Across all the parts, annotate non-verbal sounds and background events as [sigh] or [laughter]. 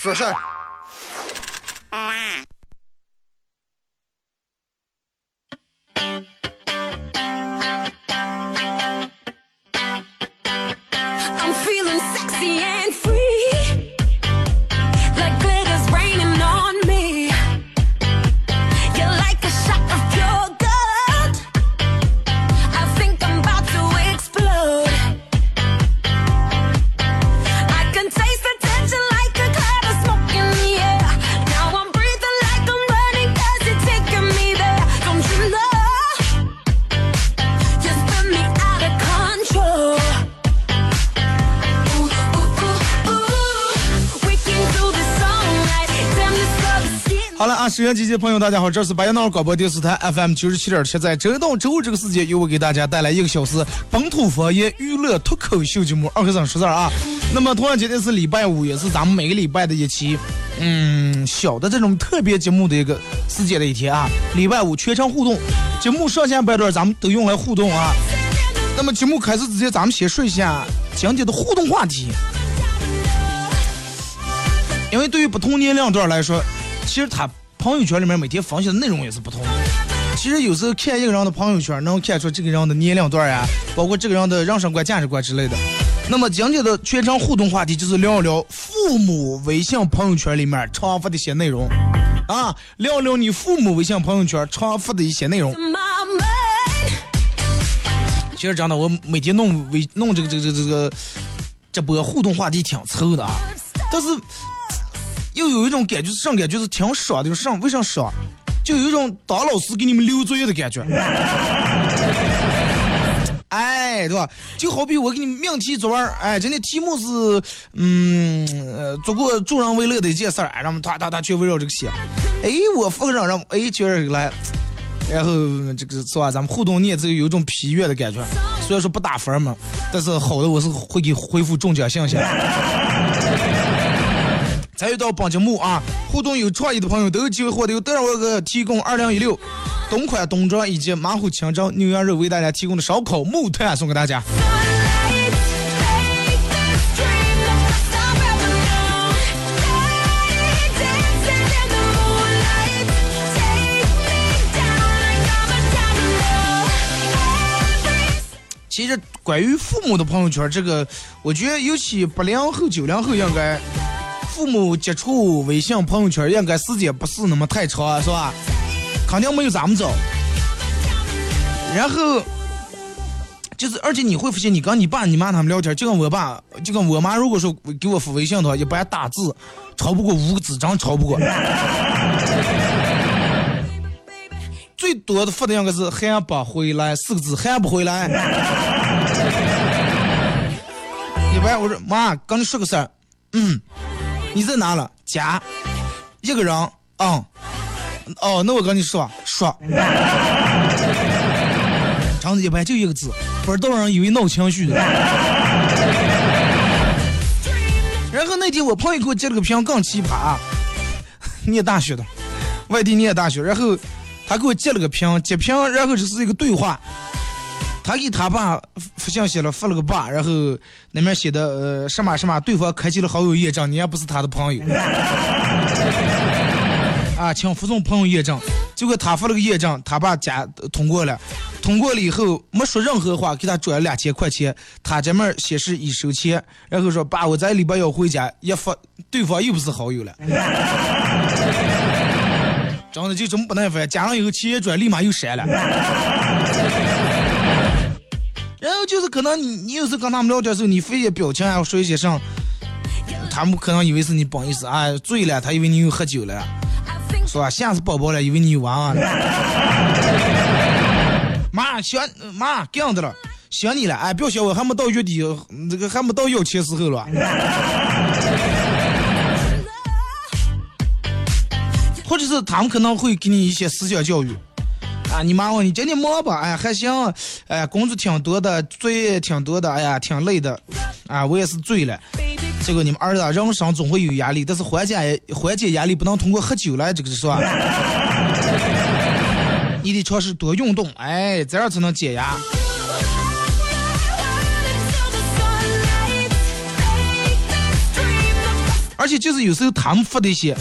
说事儿。啊，收音机前朋友，大家好，这是白杨闹广播电视台 FM 九十七点七，在周到周五这个时间，由我给大家带来一个小时本土方言娱乐脱口秀节目。二和尚说字啊，那么同样今天是礼拜五，也是咱们每个礼拜的一期，嗯，小的这种特别节目的一个时间的一天啊。礼拜五全程互动，节目上线半段咱们都用来互动啊。那么节目开始之前，咱们先说一下今天的互动话题，因为对于不同年龄段来说。其实他朋友圈里面每天分享的内容也是不同的。其实有时候看一个人的朋友圈，能看出这个人的年龄段呀，包括这个人的人生观、价值观之类的。那么今天的全程互动话题就是聊一聊父母微信朋友圈里面常发的一些内容啊，聊聊你父母微信朋友圈常发的一些内容。其实真的，我每天弄微弄这个这个这个这个直播互动话题挺凑的啊，但是。又有一种感觉，上感觉是挺爽的，上为啥爽？就有一种当老师给你们留作业的感觉。哎，对吧？就好比我给你命题作文，哎，今天题目是，嗯，呃，做过助人为乐的一件事儿，让我们哒哒哒去围绕这个写。哎，我附个上让，哎，接着来，然后这个是吧？咱们互动念这个有一种批阅的感觉，虽然说不打分嘛，但是好的我是会给回复中奖信息。参与到本节目啊，互动有创意的朋友都有机会获得由德尔沃克提供二零一六冬款冬装以及马虎清蒸牛羊肉为大家提供的烧烤木炭送给大家。其实关于父母的朋友圈，这个我觉得尤其八零后、九零后应该。父母接触微信朋友圈应该时间不是那么太长，是吧？肯定没有咱们早。然后就是，而且你会发现，你跟你爸、你妈他们聊天，就跟我爸，就跟我妈，如果说给我发微信的话，一般打字超不过五个字，真超不过。[laughs] 最多的发的应该是还不回来四个字，还不回来。[laughs] 一般我说妈，跟你说个事儿，嗯。你在哪了？家，一个人。嗯，哦，那我跟你说说，长子一般就一个字，不知道人以为闹情绪的。然后那天我朋友给我截了个屏，更奇葩，念大学的，外地念大学，然后他给我截了个屏，截屏，然后就是一个对话。他给他爸发信息了，发了个爸，然后那面写的呃什么什么，对方开启了好友验证，你也不是他的朋友，[laughs] 啊，请服从朋友验证。结果他发了个验证，他爸加通过了，通过了以后没说任何话，给他转了两千块钱，他这面显示已收钱，然后说爸，我在礼拜要回家，一发对方又不是好友了，[laughs] 真的就这么不耐烦，加上以后钱一转，立马又删了。然后就是可能你你有时跟他们聊天的时候，你发一些表情啊，说一些啥，他们可能以为是你不好意思啊，醉了，他以为你又喝酒了，是吧？吓死宝宝了，以为你有娃娃了。[laughs] 妈想妈干的了，想你了，哎，不要想我，还没到月底，这个还没到要钱时候了。[laughs] 或者是他们可能会给你一些思想教育。啊，你妈问你今天忙吧？哎，还行，哎，工作挺多的，作业挺多的，哎呀，挺累的，啊，我也是醉了。这个你们儿子啊人生总会有压力，但是缓解缓解压力不能通过喝酒来，这个是吧？[laughs] 你得尝试多运动，哎，这样才能解压。而且就是有时候他们发的一些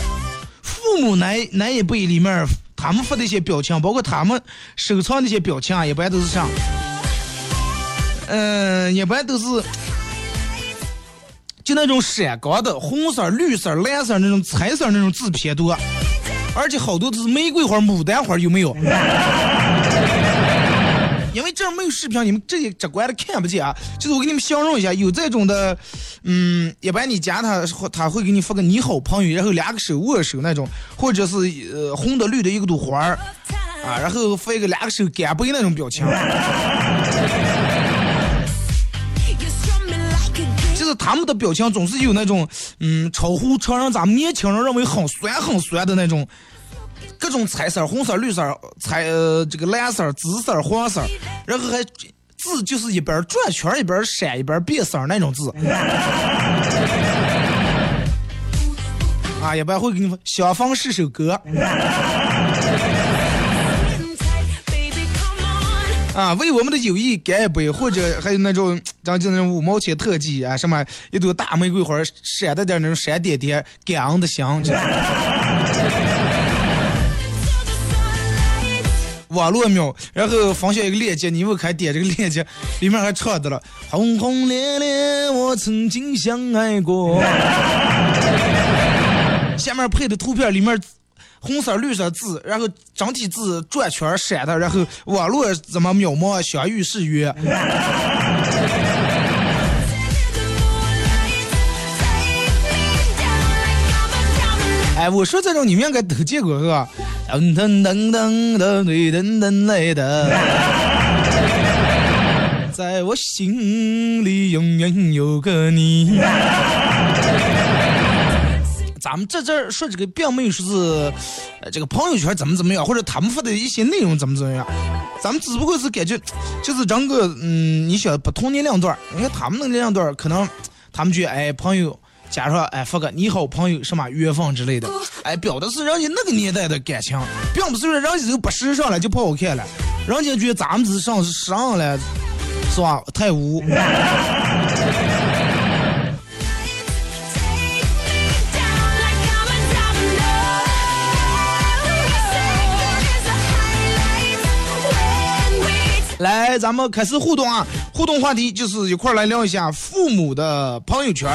父母那那一辈里面，他们发的一些表情，包括他们收藏那些表情啊，一般都是像？嗯，一般都是就那种闪光的红色、绿色、蓝色那种彩色那种字偏多，而且好多都是玫瑰花、牡丹花，有没有？因为这儿没有视频，你们这些直观的看不见啊。就是我给你们形容一下，有这种的，嗯，一般你加他，他会给你发个你好朋友，然后两个手握手那种，或者是呃红的绿的一个朵花儿 [laughs] 啊，然后发一个两个手干杯那种表情。就是他们的表情总是有那种，嗯，超乎常人咱们年轻人认为很酸很酸的那种。各种彩色，红色、绿色、彩呃这个蓝色、紫色、黄色，然后还字就是一边转圈一边闪一边变色那种字。[laughs] 啊，一般会给你们相逢是首歌。啊，为我们的友谊干一杯，或者还有那种，咱就那种五毛钱特技啊，什么一朵大玫瑰花闪的点那种闪点点，感恩的心。网络秒，然后分享一个链接，你们看点这个链接，[laughs] 里面还唱的了，轰轰烈烈，我曾经相爱过。[laughs] 下面配的图片里面红色、绿色字，然后整体字转圈闪的，然后网络怎么渺茫，相遇是约。哎，我说这种你们应该都见过是吧？噔噔噔噔噔噔噔来的，在我心里永远有个你。咱们这这儿说这个，并没有说是，这个朋友圈怎么怎么样，或者他们发的一些内容怎么怎么样，咱们只不过是感觉，就是整个，嗯，你想不同年龄段儿，因为他们那年龄段可能，他们觉得，哎，朋友。加上哎发个你好朋友什么缘分之类的，哎表的是人家那个年代的感情，并不是说人家就不时尚了就不好看了，人家觉得咱们是上时尚了，是吧？太污。[laughs] 来，咱们开始互动啊！互动话题就是一块来聊一下父母的朋友圈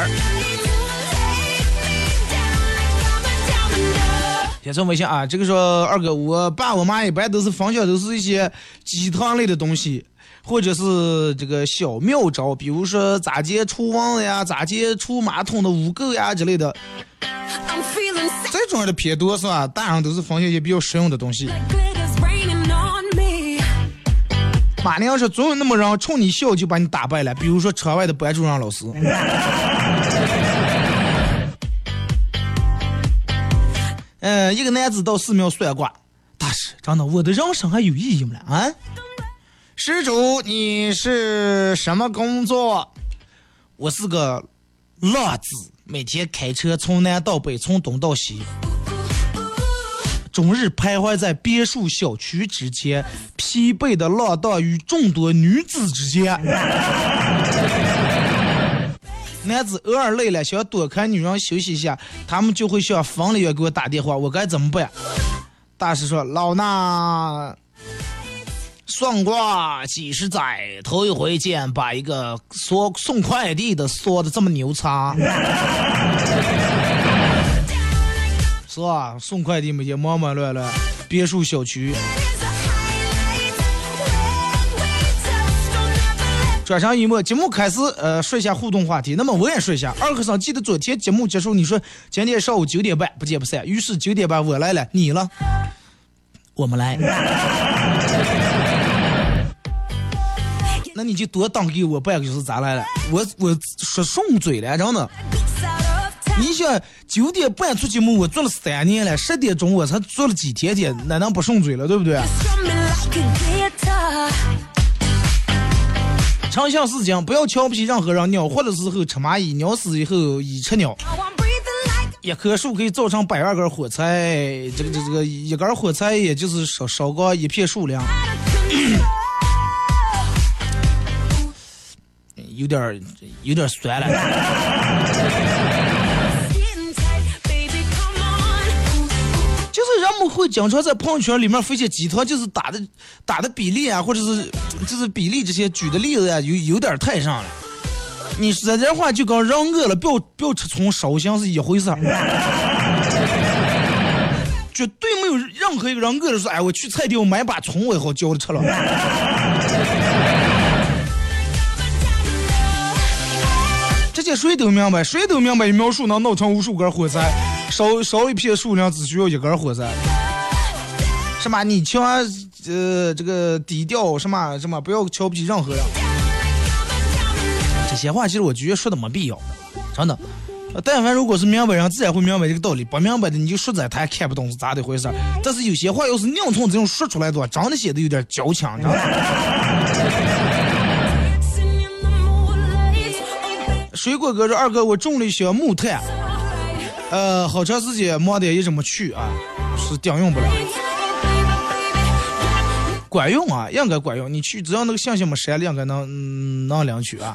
儿。先从微信啊，这个说二哥，我爸我妈一般都是分享都是一些鸡汤类的东西，或者是这个小妙招，比如说咋接厨房呀，咋接除马桶的污垢呀之类的。这种的偏多是吧？大人都是分享一些比较实用的东西。马娘说总有那么人冲你笑就把你打败了，比如说车外的班主任老师。嗯，一个男子到寺庙算卦，大师，真的，我的人生还有意义吗？啊，施主，你是什么工作？我是个浪子，每天开车从南到北，从东到西。终日徘徊在别墅小区之间，疲惫的浪荡于众多女子之间。男子偶尔累了，想躲开女人休息一下，他们就会向房里员给我打电话，我该怎么办？大师说：“老衲算卦几十载，头一回见把一个说送快递的说的这么牛叉。”是吧？送快递每天忙忙乱乱，别墅小区。转身一幕，节目开始，呃，说一下互动话题。那么我也说一下，二和尚记得昨天节目结束，你说今天上午九点半不见不散。于是九点半我来了，你了，我们来。那你就多等给我半个小时，咋来了？我我说顺嘴了，真的。你想九点半出节目，我做了三年了，十点钟我才做了几天天，哪能不顺嘴了，对不对？Strumming like a guitar. 长相思讲，不要瞧不起任何人。鸟活的时候吃蚂蚁，鸟死以后蚁吃鸟。一棵树可以造成百万根火柴，这个这个这个一根火柴也就是烧烧个一片树量，[coughs] 有点儿有点儿酸了。会经常在朋友圈里面分析鸡汤，就是打的打的比例啊，或者是就是比例这些举的例子啊，有有点太上了。你说这话就跟人饿了不要不要吃葱烧香是一回事儿，[laughs] 绝对没有任何一个人饿了说，哎，我去菜店我买把葱我也好浇着吃了。[laughs] 这些谁都明白，谁都明白，一苗树能闹成无数根火柴，烧烧一片树林只需要一根火柴。什么？你千万，呃，这个低调，什么什么，不要瞧不起任何人。这些话其实我觉得说的没必要，真的。但凡如果是明白人，自然会明白这个道理；不明白的，你就说在他也看不懂是咋的回事。但是有些话要是硬从这种说出来的话，真的显得有点矫情，知道吗？水果哥说：“二哥，我种了一些木炭，呃，好长时间忙的一直没去啊，是顶用不了。管用啊，应该管用。你去，只要那个信息没删了，应该能能领取啊。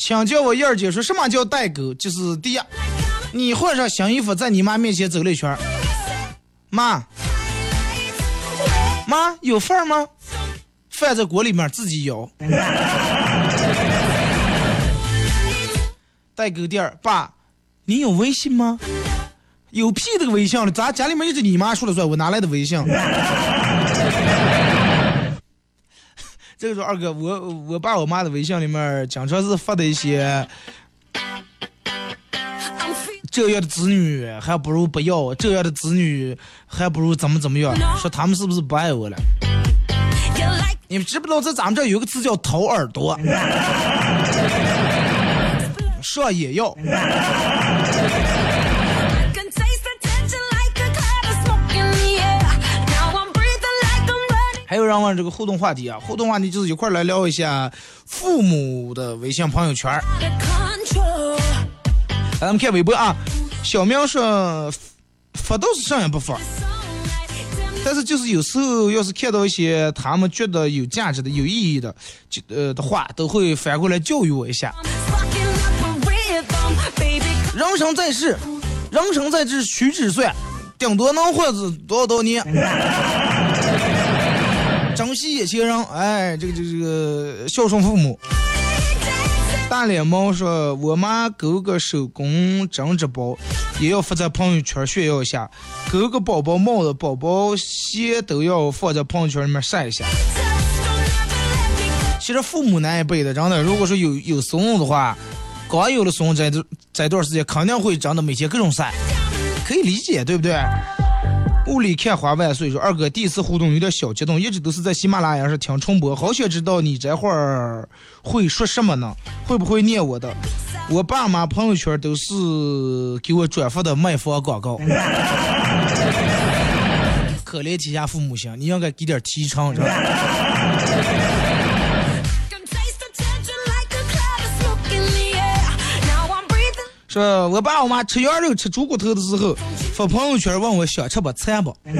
请叫我燕儿姐说什么叫代沟？就是第一，你换上新衣服在你妈面前走了一圈，妈，妈有饭吗？饭在锅里面自己舀。代购店，爸，你有微信吗？有屁这个微信了，咱家里面一直你妈说了算，我哪来的微信？这个时候二哥，我我爸我妈的微信里面经常是发的一些这样的子女还不如不要，这样的子女还不如怎么怎么样，说他们是不是不爱我了？你们知不知道在咱们这有个词叫掏耳朵？说也要。[laughs] 还有让问这个互动话题啊，互动话题就是一块来聊一下父母的微信朋友圈。来，咱们看微博啊，小喵说发倒是上也不发，但是就是有时候要是看到一些他们觉得有价值的、有意义的，就呃的话，都会反过来教育我一下。人生在世，人生在世屈指算，顶多能活着多少多少年。珍惜眼前人，哎，这个这个这个孝顺父母。大脸猫说：“我妈勾个手工针织包，也要发在朋友圈炫耀一下。勾个宝宝帽子、宝宝鞋都要放在朋友圈里面晒一下。其实父母那一辈的，真的，如果说有有孙子的话，刚有了孙子这这段时间，肯定会真的每天各种晒，可以理解，对不对？雾里看花万岁说二哥第一次互动有点小激动，一直都是在喜马拉雅上听重播，好想知道你这会儿会说什么呢？会不会念我的？我爸妈朋友圈都是给我转发的卖房广告。[laughs] 可怜天下父母心，你应该给点提成，是吧？说我爸我妈吃羊肉、吃猪骨头的时候，发朋友圈问我想吃不馋不？[laughs]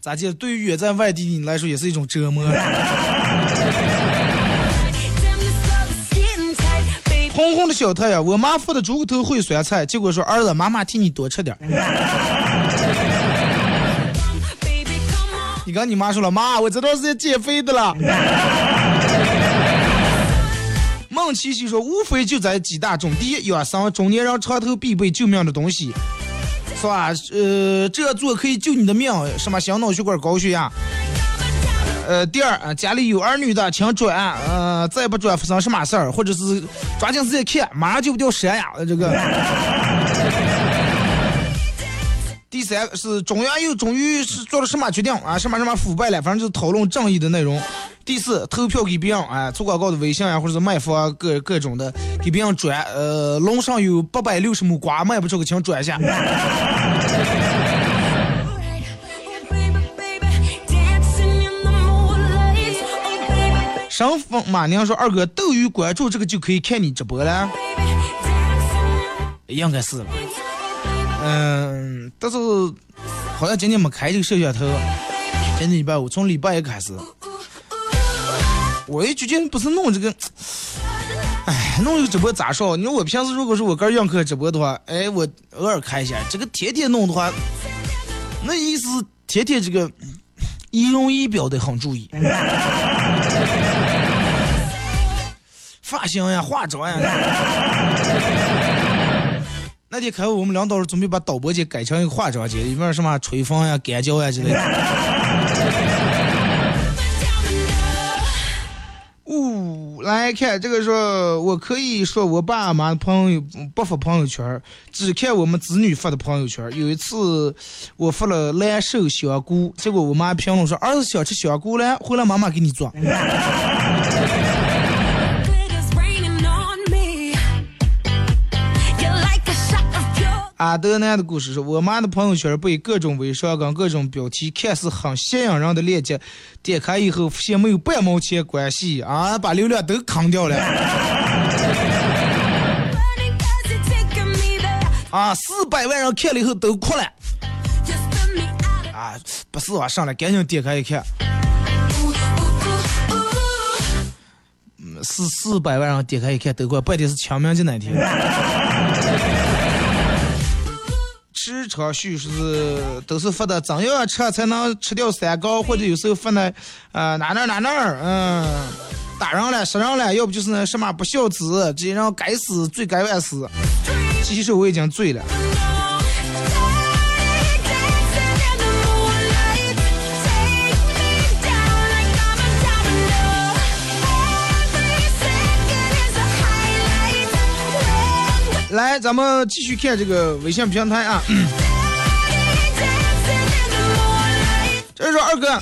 咋记得对于远在外地的你来说也是一种折磨。[laughs] 红红的小太阳，我妈发的猪骨头烩酸菜，结果说儿子，妈妈替你多吃点. [laughs] 你跟你妈说了，妈，我这段时间减肥的了。孟琪琪说，无非就在几大种：第一，养生，中年人床头必备救命的东西，是吧？呃，这样做可以救你的命，什么心脑血管、高血压。呃，第二，家里有儿女的，请转，呃，再不转发生什么事儿，或者是抓紧时间看，马上就不掉山呀，这个。第三是中央又终于是做了什么决定啊？什么什么腐败了，反正就是讨论正义的内容。第四，投票给别人哎，做广告的微信啊，或者是卖房啊各各种的，给别人转。呃，楼上有八百六十亩瓜，卖不出个请转一下。Oh baby, baby, dancing in the moonlight. Oh baby, 上峰马娘说：“二哥，斗鱼关注这个就可以看你直播了，应该是吧？嗯，但是好像今天没开这个摄像头。今天礼拜五，从礼拜一开始，我也最近不是弄这个，哎，弄这个直播咋说？你说我平时如果是我个人映客直播的话，哎，我偶尔开一下。这个天天弄的话，那意思天天这个仪容仪表得很注意。[laughs] ”发型呀、化妆呀。那天开会，我们领导准备把导播间改成一个化妆间，里面什么吹风呀、干胶呀之类的。来看这个说，我可以说我爸妈朋友不发朋友圈，只看我们子女发的朋友圈。有一次我发了蓝瘦香菇，结果我妈评论说儿子想吃香菇了，回来妈妈给你做。阿德南的故事是我妈的朋友圈被各种微商跟各种标题看似很吸引人的链接，点开以后发现没有半毛钱关系啊，把流量都坑掉了. [laughs] 啊！四百万人看了以后都哭了啊！不是啊，上来赶紧点开一看.四四百万人点开一看都哭，半天是清明节那天。时常叙是都是发的怎样吃才能吃掉三高，或者有时候发的呃哪哪哪哪嗯打人了杀人了，要不就是那什么不孝子，这些人该死罪该万死。其实我已经醉了。来，咱们继续看这个微信平台啊。[music] 这是说二哥，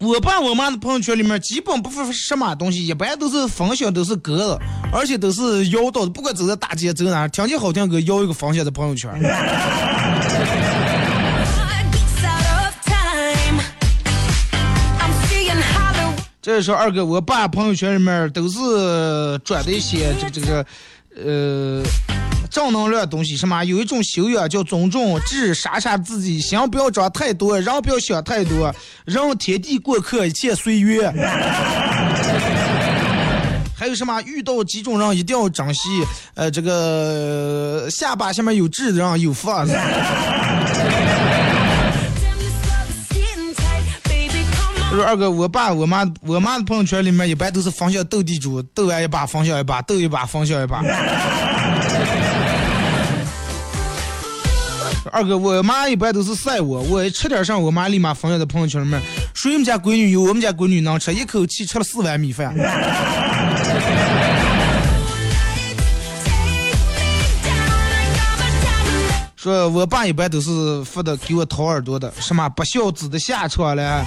我爸我妈的朋友圈里面基本不发什么东西，一般都是分享都是歌的，而且都是摇到的，不管走在大街走哪儿，听见好听歌摇一个分享在朋友圈。[laughs] 这是说二哥，我爸朋友圈里面都是转的一些这个这个呃正能量东西，什么有一种修养叫尊重，智傻傻自己，心不要装太多，人不要想太多，人天地过客，一切随缘。[laughs] 还有什么遇到几种人一定要珍惜，呃，这个下巴下面有痣的人有福。说二哥，我爸我妈我妈的朋友圈里面一般都是方向斗地主，斗完一把方向一把，斗一把方向一把。[laughs] 二哥，我妈一般都是晒我，我吃点上，我妈立马分享在朋友圈里面，说我们家闺女有我们家闺女能吃，一口气吃了四碗米饭。说我爸一般都是发的给我掏耳朵的，什么不孝子的下场了，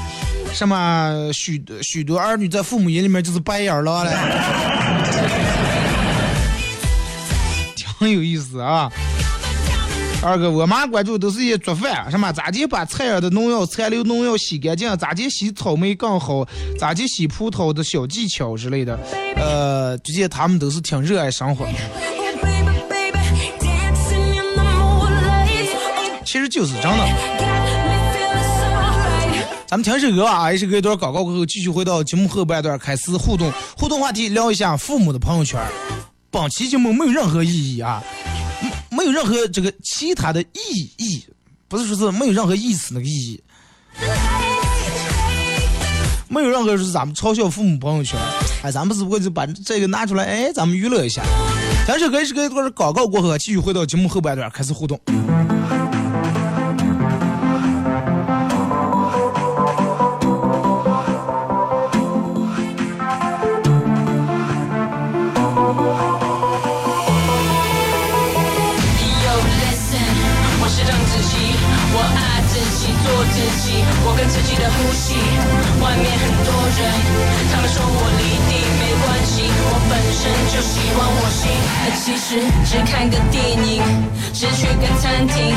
什么许许多儿女在父母眼里面就是白眼狼了，[laughs] 挺有意思啊。二哥，我妈关注都是一些做饭，什么咋地把菜儿的农药、残留农药洗干净，咋地洗草莓更好，咋地洗葡萄的小技巧之类的。呃，这些他们都是挺热爱生活的。Oh. Oh, 其实就是真的。咱们听首歌啊，一首歌一段广告过后，继续回到节目后半段开始互动，互动话题聊一下父母的朋友圈。本期节目没有任何意义啊，没没有任何这个其他的意义，不是说是没有任何意思那个意义，没有任何是咱们嘲笑父母朋友圈。哎，咱们只不过就把这个拿出来，哎，咱们娱乐一下。听首歌一首歌一段广告过后，继续回到节目后半段开始互动。人，他们说我离地没关系，我本身就喜欢我心。其实只看个电影，只去个餐厅，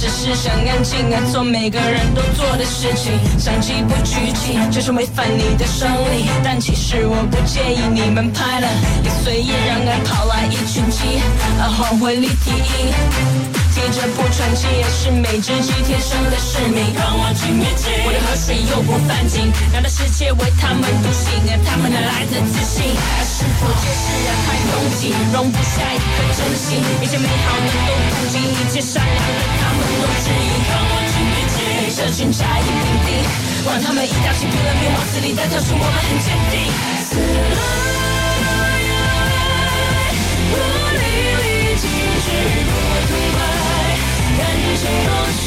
只是想安静啊，做每个人都做的事情。相机不举起，就是违反你的生理。但其实我不介意你们拍了，也随意让人跑来一群鸡，啊，黄昏立体音。提着不喘气，也是每只鸡天生的使命。让我去面镜，我的河水又不犯禁，让这世界为他们独行，而他们哪来的自信？而是否皆是人太拥挤，容不下一颗真心？一切美好的都不及，一切善良的他们都质疑。让我去面镜，这群假意平地，管他们一大起拼了命往死里，但跳出我们很坚定。死了都要爱，不淋漓尽致不痛快，感情多深，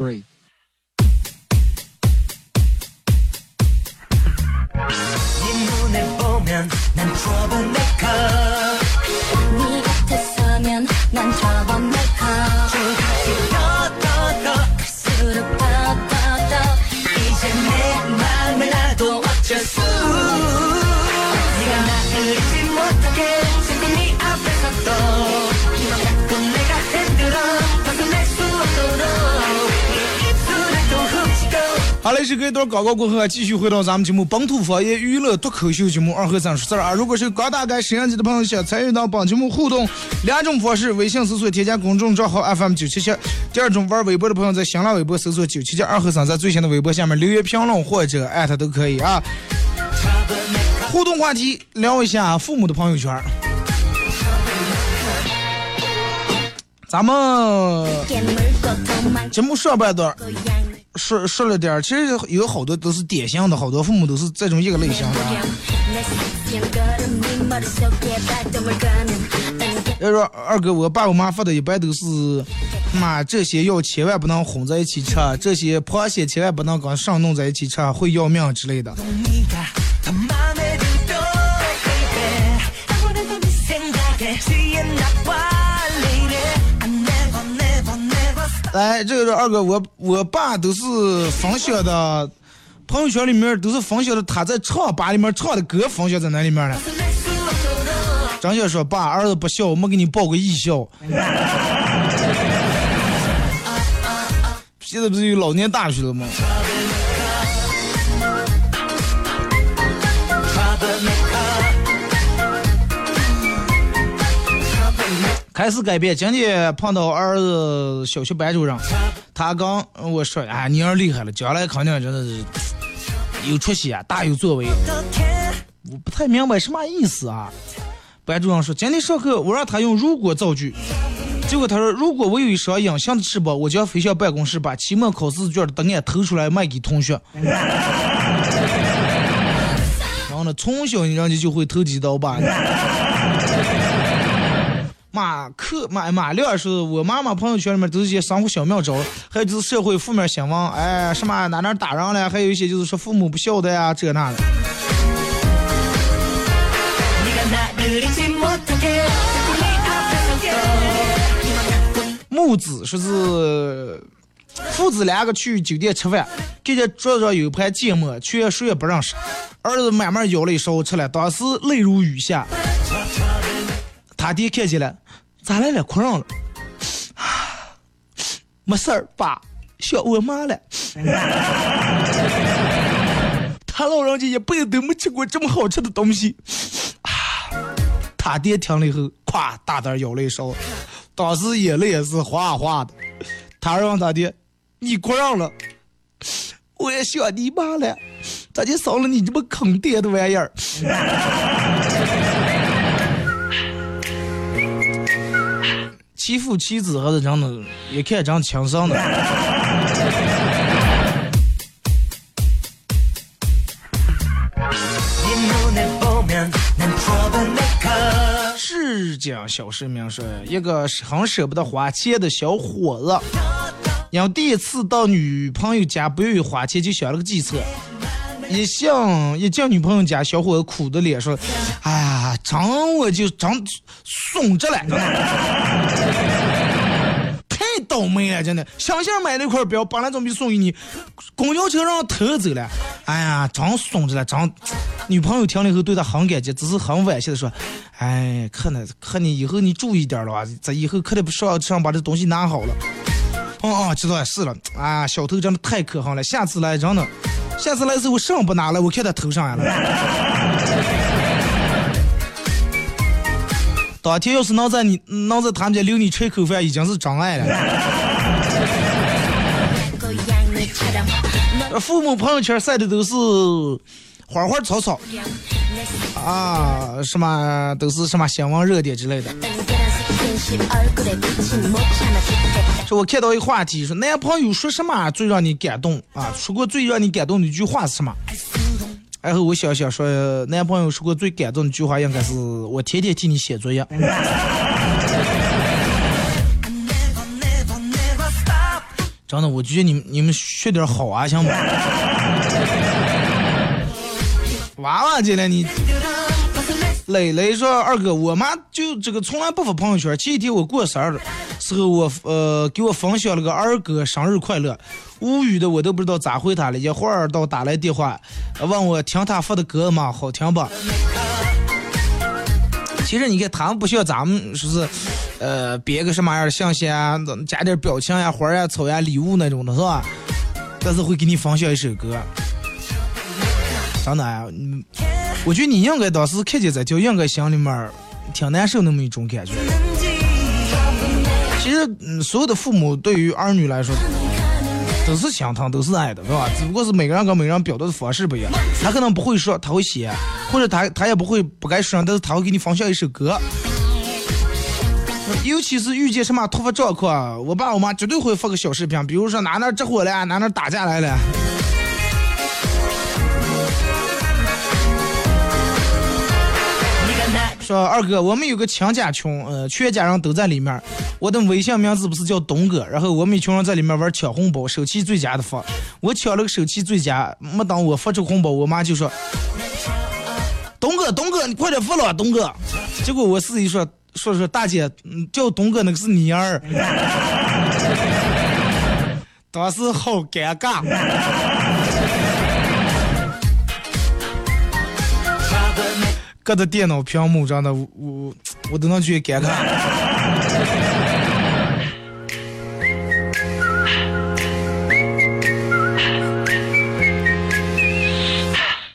Three. 开是这一段广告过后啊，继续回到咱们节目《本土方言娱乐脱口秀》节目二和三十四啊！如果是刚打开摄像机的朋友，想参与到本节目互动，两种方式：微信搜索添加公众账号 FM 九七七；第二种，玩微博的朋友在新浪微博搜索九七七二和三，在最新的微博下面留言评论或者艾特都可以啊。互动话题，聊一下父母的朋友圈。咱们节目上半段。说说了点，其实有好多都是典型的，好多父母都是这种一个类型的。要说二哥，我爸我妈发的一般都是，妈这些药千万不能混在一起吃，这些螃蟹千万不能跟上弄在一起吃，会要命之类的。来，[laughs] 这个是二哥，我我爸都是分享的，朋友圈里面都是分享的他在唱吧里面唱的歌，分享在那里面了。张姐说：“爸，儿子不孝，我没给你报个艺校。[laughs] ”现在不是有老年大学了吗？开始改变。今天碰到儿子小学班主任，他刚我说：“哎，你儿厉害了，将来肯定真的是有出息啊，大有作为。”我不太明白什么意思啊。班主任说：“今天上课我让他用如果造句，结果他说如果我有一双隐形的翅膀，我将飞向办公室，把期末考试卷的答案偷出来卖给同学。[laughs] ”然后呢，从小人家就会投机倒把。马克马马亮是我妈妈朋友圈里面都是一些生活小妙招，还有就是社会负面新闻，哎，什么哪哪打人了，还有一些就是说父母不孝的呀，这那的。木子说是父子两个去酒店吃饭，看见桌上有一盘芥末，却谁也不认识。儿子慢慢舀了一勺吃了，当时泪如雨下。他爹看见了，咋来了？哭上了。没事儿，爸，想我妈了。他老人家一辈子都没吃过这么好吃的东西。他爹听了以后，咵大胆咬了一勺，当时眼泪也是哗哗的。他让他爹，你哭上了，我也想你妈了，咋就少了你这么坑爹的玩意儿？欺负妻子还是真的，一看真轻生的。市井小市民说，一个很舍不得花钱的小伙子，因第一次到女朋友家不愿意花钱，就想了个计策。一想一进女朋友家，小伙子苦着脸说：“哎呀，真我就真怂着了，倒霉了，真的！想想买那块表，本来准备送给你，公交车让偷走了，哎呀，真怂着了，真。”女朋友听了以后对他很感激，只是很惋惜的说：“哎，可能可你以后你注意点了吧，咱以后可得不上上把这东西拿好了。”哦哦，知道是了。啊，小偷真的太可恨了，下次来真的。下次来的时候我上不拿了，我看他头上来了。当天要是能在你能在他们家留你吃一口饭，已经是真爱了。父母朋友圈晒的都是花花草草，啊，什么都是什么新闻热点之类的。说，我看到一个话题，说男朋友说什么最让你感动啊？说过最让你感动的一句话是什么？然后我想想说，男朋友说过最感动的一句话应该是我天天替你写作业。真的，我觉得你们你们学点好啊，行吗？娃娃进来你。磊磊说：“二哥，我妈就这个从来不发朋友圈。前几天我过生日时候，我呃给我分享了个二哥生日快乐，无语的我都不知道咋回他了。一会儿到打来电话，问我听他发的歌吗？好听不？其实你看他们不需要咱们说是，呃编个什么样的信息啊，加点表情呀、花呀、草呀、礼物那种的是吧？但是会给你分享一首歌，真的呀，嗯。”我觉得你应该当时看见这条，应该心里面挺难受那么一种感觉。其实，嗯，所有的父母对于儿女来说都是心疼，都是爱的，是吧？只不过是每个人跟每个人表达的方式不一样。他可能不会说，他会写，或者他他也不会不该说，但是他会给你放下一首歌。尤其是遇见什么突发状况，我爸我妈绝对会发个小视频，比如说哪哪着火了，哪哪打架来了。说二哥，我们有个亲家群，呃，全家人都在里面。我的微信名字不是叫东哥，然后我们一群人在里面玩抢红包，手气最佳的发。我抢了个手气最佳，没等我发出红包，我妈就说：“东哥，东哥，你快点发了，东哥。”结果我司机说说说大姐，叫东哥那个是你儿。[laughs] 当时好尴尬。隔着电脑屏幕上的我我我都能觉得尴尬。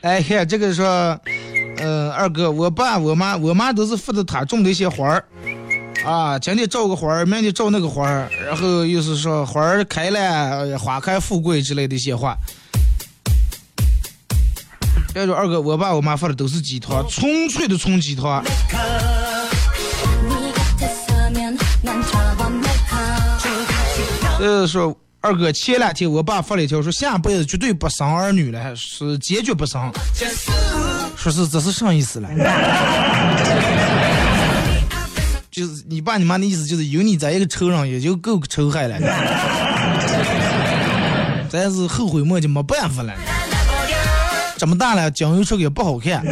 哎呀，这个说，呃，二哥，我爸我妈我妈都是负责他种的一些花儿，啊，今天照个花儿，明天照那个花儿，然后又是说花儿开了，花开富贵之类的一些话。要说二哥，我爸我妈发的都是鸡汤，纯粹的纯鸡汤。呃，说二哥，前两天我爸发了一条，说下辈子绝对不生儿女了，是坚决不生。说是这是啥意思了？[laughs] 就是你爸你妈的意思，就是有你在一个仇人也就够仇恨了，咱是后悔莫及，没办法了。这么大了，金鱼出也不好看。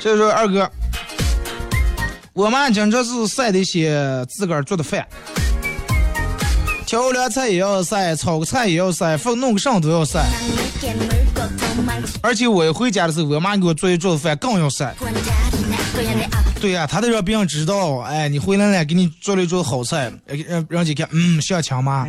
所以说，二哥，我妈经常是晒的些自个儿做的饭，调凉菜也要晒，炒个菜也要晒，放弄个上都要晒。而且我一回家的时候，我妈给我做一做饭更要晒。对呀他得让别人知道哎你回来了给你做了一桌好菜让让姐看嗯像强妈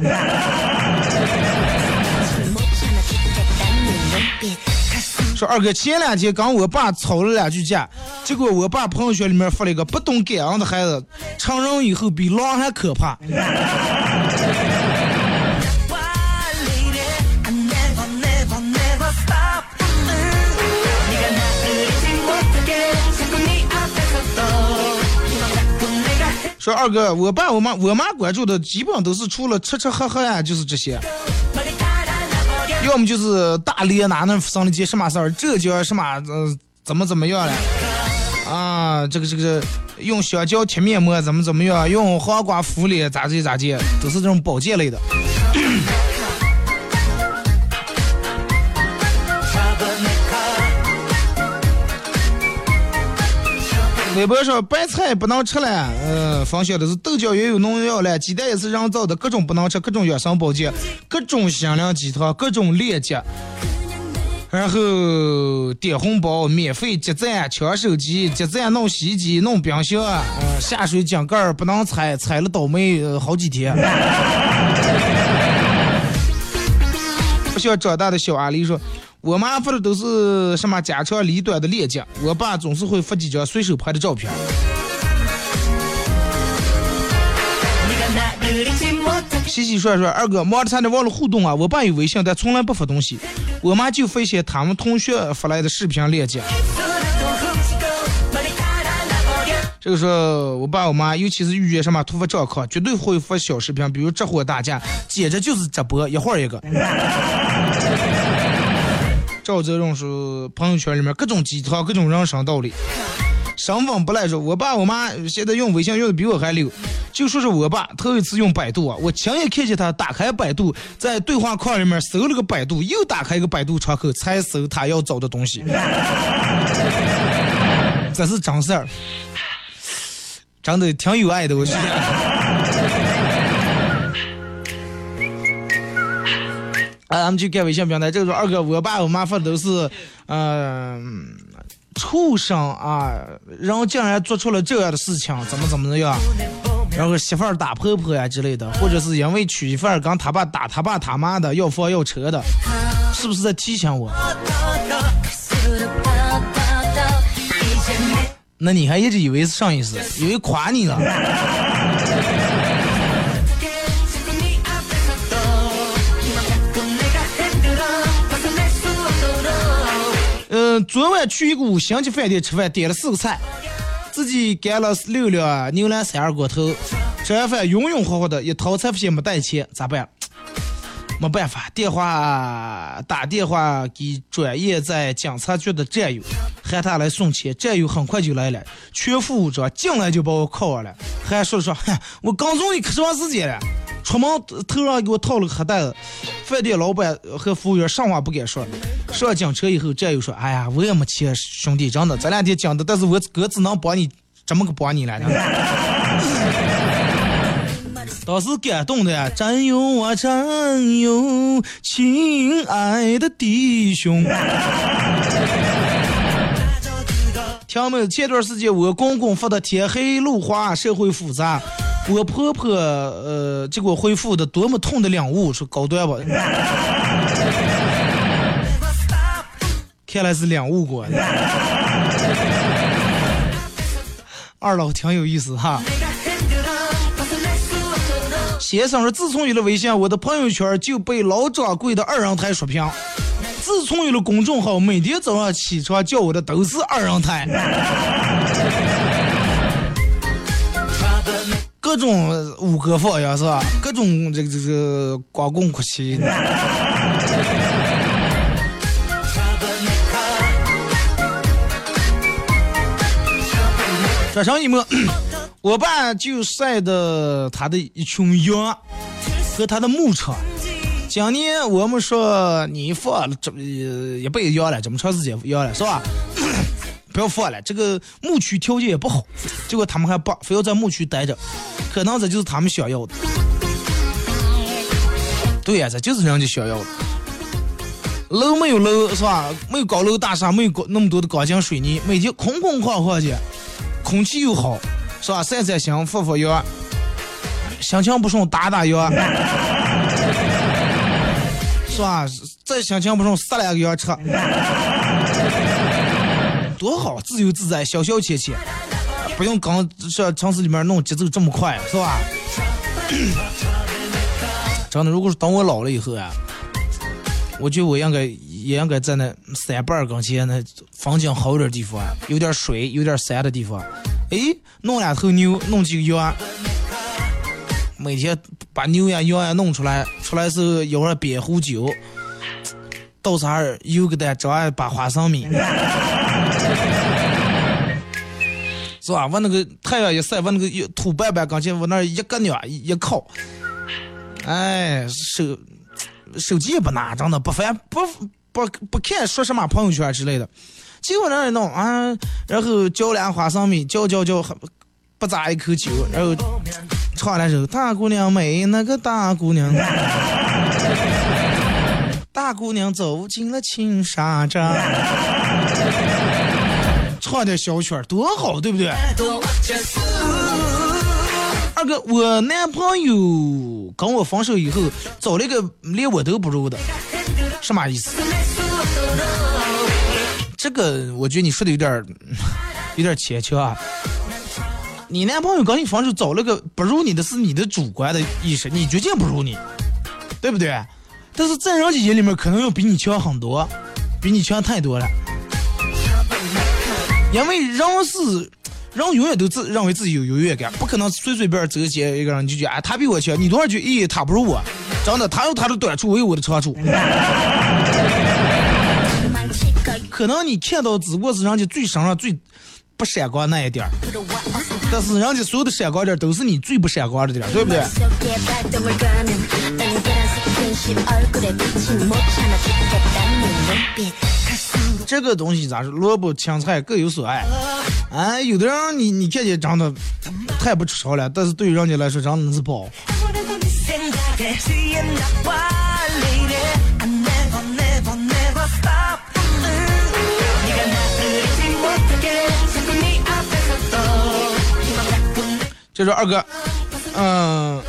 说二哥前两天跟我爸吵了两句架结果我爸朋友圈里面发了一个不懂感恩的孩子成人以后比狼还可怕。二哥，我爸我妈我妈关注的，基本都是除了吃吃喝喝啊，就是这些，要么就是大连哪能上脸去，什么事儿，这叫什么，呃，怎么怎么样了？啊，这个这个，用小胶贴面膜，怎么怎么样？用黄瓜敷脸，咋地咋地，都是这种保健类的。微博说白菜不能吃了，呃，分享的是豆角也有农药了，鸡蛋也是人造的，各种不能吃，各种养生保健，各种心灵鸡汤，各种链接，然后点红包，免费集赞，抢手机，集赞弄洗衣机，弄冰箱，呃，下水井盖不能踩，踩了倒霉、好几天。[laughs] 不想长大的小阿狸说，我妈发的都是什么家长里短的链接，我爸总是会发几张随手拍的照片。洗洗涮涮，二哥忙着差点忘了互动啊！我爸有微信，但从来不发东西，我妈就发些他们同学发来的视频链接。这个时候，我爸我妈，尤其是遇见什么突发状况，绝对会发小视频，比如这伙打架，简直就是直播一会儿一个。赵泽荣说，朋友圈里面各种鸡汤，各种人生道理。生分不赖说，我爸我妈现在用微信用的比我还溜。就说是我爸头一次用百度啊，我亲眼看见他打开百度，在对话框里面搜了个百度，又打开一个百度窗口，才搜他要找的东西。[laughs] 这是真事儿。真的挺有爱的，我觉得。啊，咱们就改微信平台。这个说二哥，我爸我妈反的都是，嗯、畜生啊，然后竟然做出了这样的事情，怎么怎么的呀？然后媳妇儿打婆婆呀之类的，或者是因为娶媳妇儿跟他爸打他爸他妈的，要房要车的，是不是在提醒我？那你还一直以为是上意思，以为夸你呢。昨晚去一个五星级饭店吃饭，点了四个菜，自己干了六两牛腩三二锅头，吃完饭晕晕乎乎的，一掏才发现没带钱，咋办？没办法，电话打电话给专业在警察局的战友，喊他来送钱。战友很快就来了，全副武装，进来就把我铐上了，还说说，我刚从你可长时间了。出门头上给我套了个黑袋子，饭店老板和服务员上话不敢说。上警车以后，战友说：“哎呀，我也没钱，兄弟，真的，咱俩天讲的，但是我哥只能帮你这么个帮你了。”当时感动的呀，战友啊战友，亲爱的弟兄。[laughs] 听们，前段时间我公公发的天黑路滑，社会复杂。我婆婆呃，结果回复的多么痛的领悟，说高端吧。看来是领悟过。二老挺有意思哈。先生说，自从有了微信，我的朋友圈就被老掌柜的二人台刷屏。自从有了公众号，每天早上起床叫我的都是二人台。各种五歌放呀是吧？各种这个这个光棍哭泣。转身一摸，[clears throat] 我爸就晒的他的一群羊和他的牧场。今年我们说你放了这一辈子羊了，这么长时间羊了是吧？不要放了，这个牧区条件也不好，结果他们还不非要在牧区待着，可能这就是他们想要的。对呀，这就是人家想要的。楼没有楼是吧？没有高楼大厦，没有高那么多的钢筋水泥，每天空空旷旷的，空气又好，是吧？散散心，放放羊，心情不顺打打药，[laughs] 是吧？再心情不顺杀两个羊吃。多好，自由自在，消消切切，不用刚上城市里面弄节奏这么快，是吧？[clears throat] 真的，如果是等我老了以后啊，我觉得我应该也应该在那山瓣跟前那风景好点地方，有点水、有点山的地方，哎，弄两头牛，弄几个羊，每天把牛呀、羊呀弄出来，出来时候舀上煸壶酒，倒啥儿油个蛋，这玩把花生米。是吧？往那个太阳一晒，往那个土板板跟前，往那一个鸟一靠，哎，手手机也不拿，真的不翻不不不看说什么朋友圈之类的，就往那一弄啊，然后浇两花生米，浇浇浇，不咋一口酒，然后唱两首《大姑娘美》，那个大姑娘，大姑娘走进了青纱帐。唱点小曲儿多好，对不对？二哥，我男朋友跟我分手以后找了个连我都不如的，什么意思？这个我觉得你说的有点有点牵强啊。你男朋友跟你分手找了个不如你的是你的主观的意识，你决定不如你，对不对？但是在人家眼里面可能要比你强很多，比你强太多了。因为人是人，永远都自认为自己有优越感，不可能随随便走街一个人就觉得哎，他比我强，你多少句咦，他不如我，真的，他有他的短处，我有我的长处。可能你看到只不过是人家最身上最不闪光那一点儿，但是人家所有的闪光点都是你最不闪光的点儿，对不对？这个东西咋说？萝卜青菜各有所爱。哎，有的人你你看见长得太不吃了，但是对于人家来说长得是宝。就说二哥，嗯，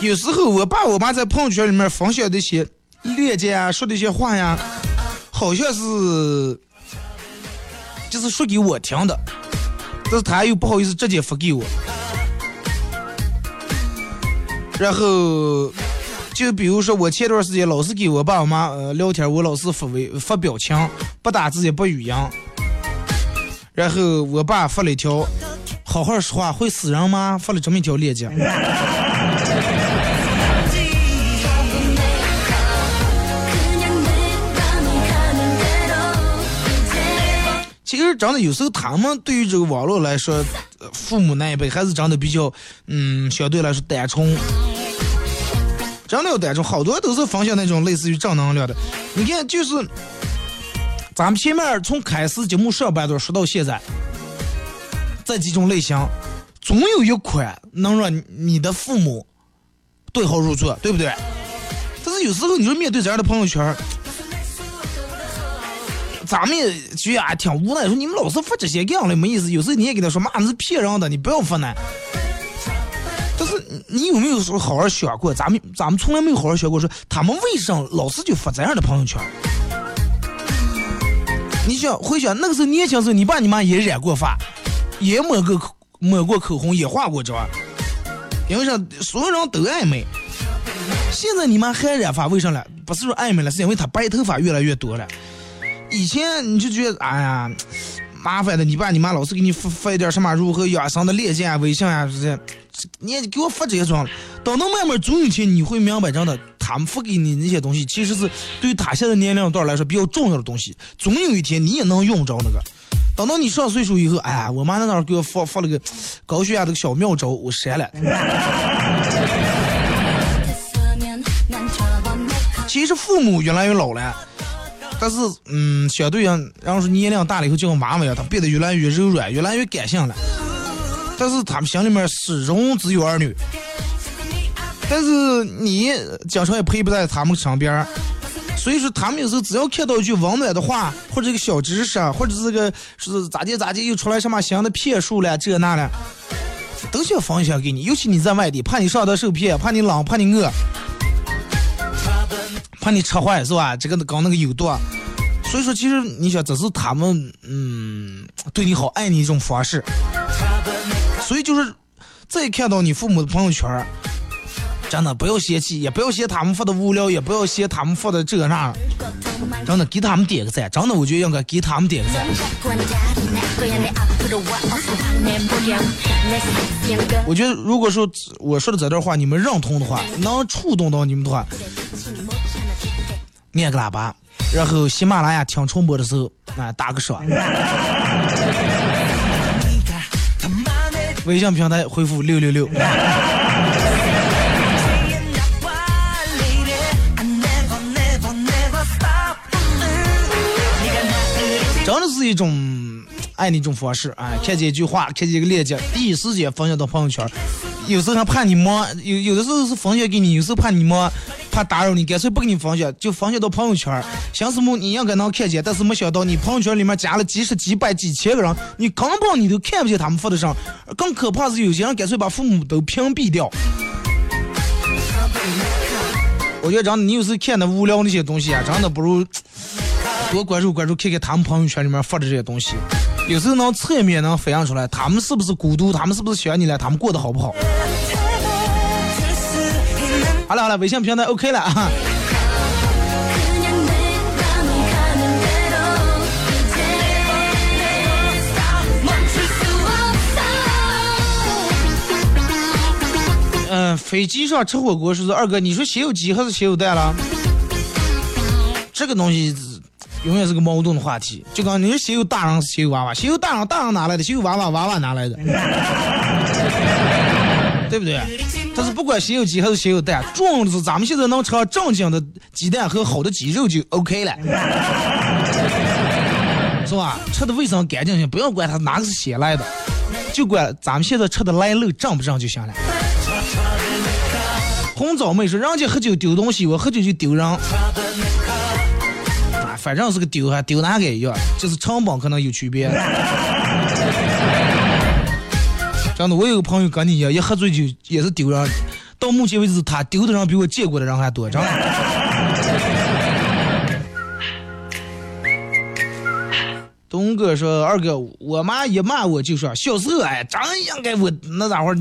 有时候我爸我妈在朋友圈里面分享那些链接啊，说的一些话呀。好像是，就是说给我听的，但是他又不好意思直接发给我。然后，就比如说我前段时间老是给我爸我妈呃聊天，我老是发微发表情，不打字也不语音。然后我爸发了一条，好好说话会死人吗？发了这么一条链接。其实真的有时候他们对于这个网络来说，父母那一辈还是真的比较，嗯，相对来说单纯。真的要单纯，好多都是分享那种类似于正能量的。你看，就是咱们前面从开始节目上半段说到现在，这几种类型，总有一款能让你的父母对号入座，对不对？但是有时候你说面对这样的朋友圈，咱们也觉得挺无奈，说你们老是发这些样的没意思。有时候你也给他说妈，你是骗人的，你不要发那。但是你有没有说好好想过？咱们咱们从来没有好好想过，说他们为什么老是就发这样的朋友圈？你想回想那个时候年轻时候，你爸你妈也染过发，也抹过口抹过口红，也化过妆，因为啥？所有人都爱美。现在你妈还染发，为啥了？不是说爱美了，是因为她白头发越来越多了。以前你就觉得，哎呀，麻烦的，你爸你妈老是给你发发一点什么如何养生的链接啊、微信啊这些，你也给我发这些装了。等到慢慢总有一天你会明白，真的，他们发给你那些东西，其实是对于他现在年龄段来说比较重要的东西。总有一天你也能用着那个。等到你上岁数以后，哎呀，我妈那时候给我发发了个高血压的小妙招，我删了。[laughs] 其实父母越来越老了，但是嗯，相对上，然后说年龄大了以后，就跟娃娃一样，他变得越来越柔软，越来越感性了。但是他们心里面始终只有儿女。但是你经常也陪不在他们身边，所以说他们有时候只要看到一句温暖的话，或者一个小知识，或者是个是咋地咋地，又出来什么新的骗术了，这那了，都想分享给你。尤其你在外地，怕你上当受骗，怕你冷，怕你饿。怕你吃坏是吧？这个搞那个有毒，所以说其实你想，这是他们嗯对你好、爱你一种方式。所以就是再看到你父母的朋友圈，真的不要嫌弃，也不要嫌他们发的无聊，也不要嫌他们发的这个那，真的给他们点个赞。真的，我觉得应该给他们点个赞。我觉得如果说我说的这段话你们认同的话，能触动到你们的话，按个喇叭，然后喜马拉雅听重播的时候，啊打个赏。微信平台回复六六六。真的是一种爱的一种方式啊！看见一句话，看见一个链接，第一时间分享到朋友圈。有时候还怕你忙，有有的时候是分享给你，有时候怕你忙，怕打扰你，干脆不给你分享，就分享到朋友圈。想什么你应该能看见，但是没想到你朋友圈里面加了几十、几百、几千个人，你根本你都看不见他们发的啥。更可怕是有些人干脆把父母都屏蔽掉。我觉得真的，你有时看的无聊那些东西啊，真的不如 [tsk] 多关注关注，看看他们朋友圈里面发的这些东西。有时候能侧面能反映出来，他们是不是孤独，他们是不是想你了，他们过得好不好。好了好了，微信平台 OK 了啊。嗯，飞机上吃火锅是不是二哥？你说先有鸡还是先有蛋了？这个东西永远是个矛盾的话题。就刚你说先有大人是先有娃娃，先有大人大人哪来的？先有娃娃娃娃哪来的？[laughs] 对不对？但是不管先有鸡还是先有蛋，重要的是咱们现在能吃上正经的鸡蛋和好的鸡肉就 OK 了，是吧？吃的卫生干净些，不要管它哪个是先来的，就管咱们现在吃的来路正不正就行了。红枣妹说：“人家喝酒丢东西，我喝酒就丢人。啊，反正是个丢，还丢哪个一样，就是成本可能有区别。真的，我有个朋友跟你一样，一喝醉酒也是丢人。到目前为止，他丢的人比我见过的人还多，真的。[laughs] 东哥说：“二哥，我妈一骂我就说，小时候哎，真应该我那家伙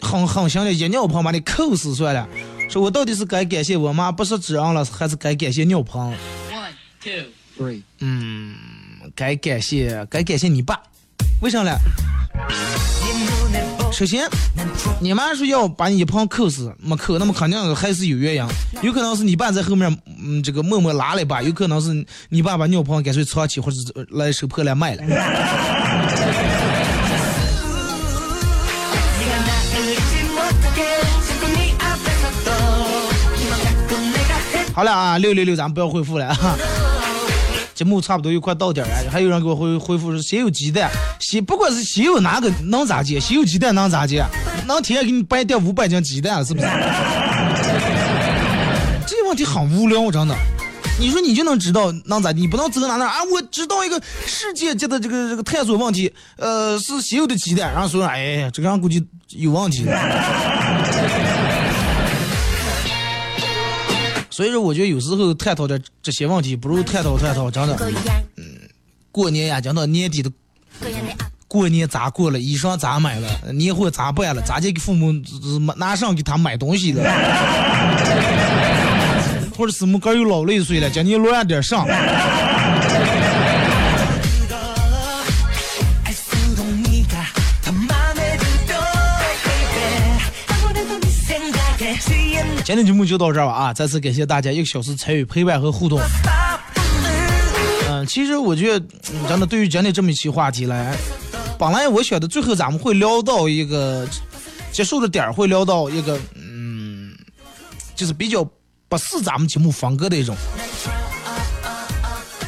很狠心的一尿盆把你扣死算了。说我到底是该感谢我妈不是纸人了，还是该感谢尿盆？One, two, three. 嗯，该感谢该感谢你爸，为啥呢？首先，你妈说要把你一胖扣死，没扣，那么肯定还是有原因，有可能是你爸在后面，嗯，这个默默拉了一把，有可能是你爸把尿盆干脆藏起，或者来收破烂卖了。好了啊，六六六，咱们不要回复了啊。节目差不多又快到点儿了，还有人给我回回复说先有鸡蛋，先不管是先有哪个能咋接，先有鸡蛋能咋接？能天天给你掰掉五百斤鸡蛋，是不是？[laughs] 这个问题很无聊，真的。你说你就能知道能咋地？你不能走哪哪啊？我知道一个世界级的这个这个探索问题，呃，是先有的鸡蛋，然后说，哎，这个人估计有问题。所以说，我觉得有时候探讨的这些问题，不如探讨探讨真的，嗯，过年呀，讲到年底的过年咋过了，衣裳咋买了，年货咋办了，咋就给父母拿上给他买东西了，[laughs] 或者是么哥又老累岁了，今年乱点上。今天节目就到这儿吧啊！再次感谢大家一个小时参与陪伴和互动。嗯，其实我觉得，真的对于今天这么一期话题来，本来我想的最后咱们会聊到一个结束的点儿，会聊到一个嗯，就是比较不是咱们节目风格的一种，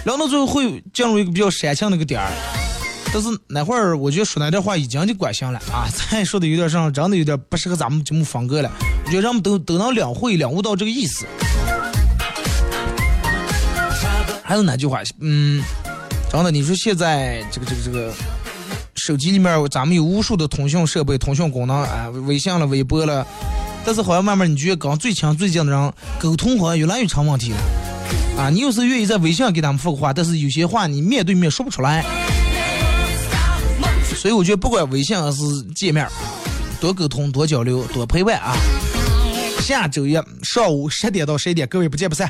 聊到最后会进入一个比较煽情的一个点儿。但是那会儿我觉得说那点话已经就关心了啊，[laughs] 再说的有点上，真的有点不适合咱们节目风格了。我觉得咱们都都能领会领悟到这个意思。还是那句话，嗯，真的，你说现在这个这个这个手机里面咱们有无数的通讯设备、通讯功能啊，微信了、微博了，但是好像慢慢你觉得跟最亲最近的人沟通好像越来越成问题了。啊，你有时候愿意在微信上给他们发个话，但是有些话你面对面说不出来。所以我觉得不管微信还是见面，多沟通、多交流、多陪伴啊！下周一上午十点到十一点，各位不见不散。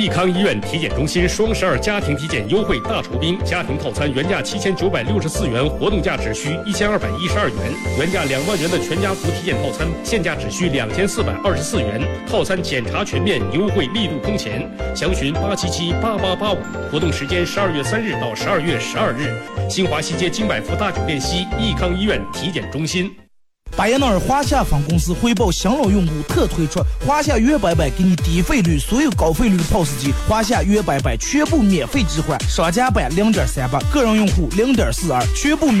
益康医院体检中心双十二家庭体检优惠大酬宾，家庭套餐原价七千九百六十四元，活动价只需一千二百一十二元；原价两万元的全家福体检套餐，现价只需两千四百二十四元。套餐检查全面，优惠力度空前，详询八七七八八八五。活动时间十二月三日到十二月十二日，新华西街金百福大酒店西益康医院体检中心。巴彦淖尔华夏分公司回报新老用户特推出华夏悦白百，给你低费率所有高费率 POS 机，华夏悦白百全部免费置换，商家版零点三八，个人用户零点四二，全部免。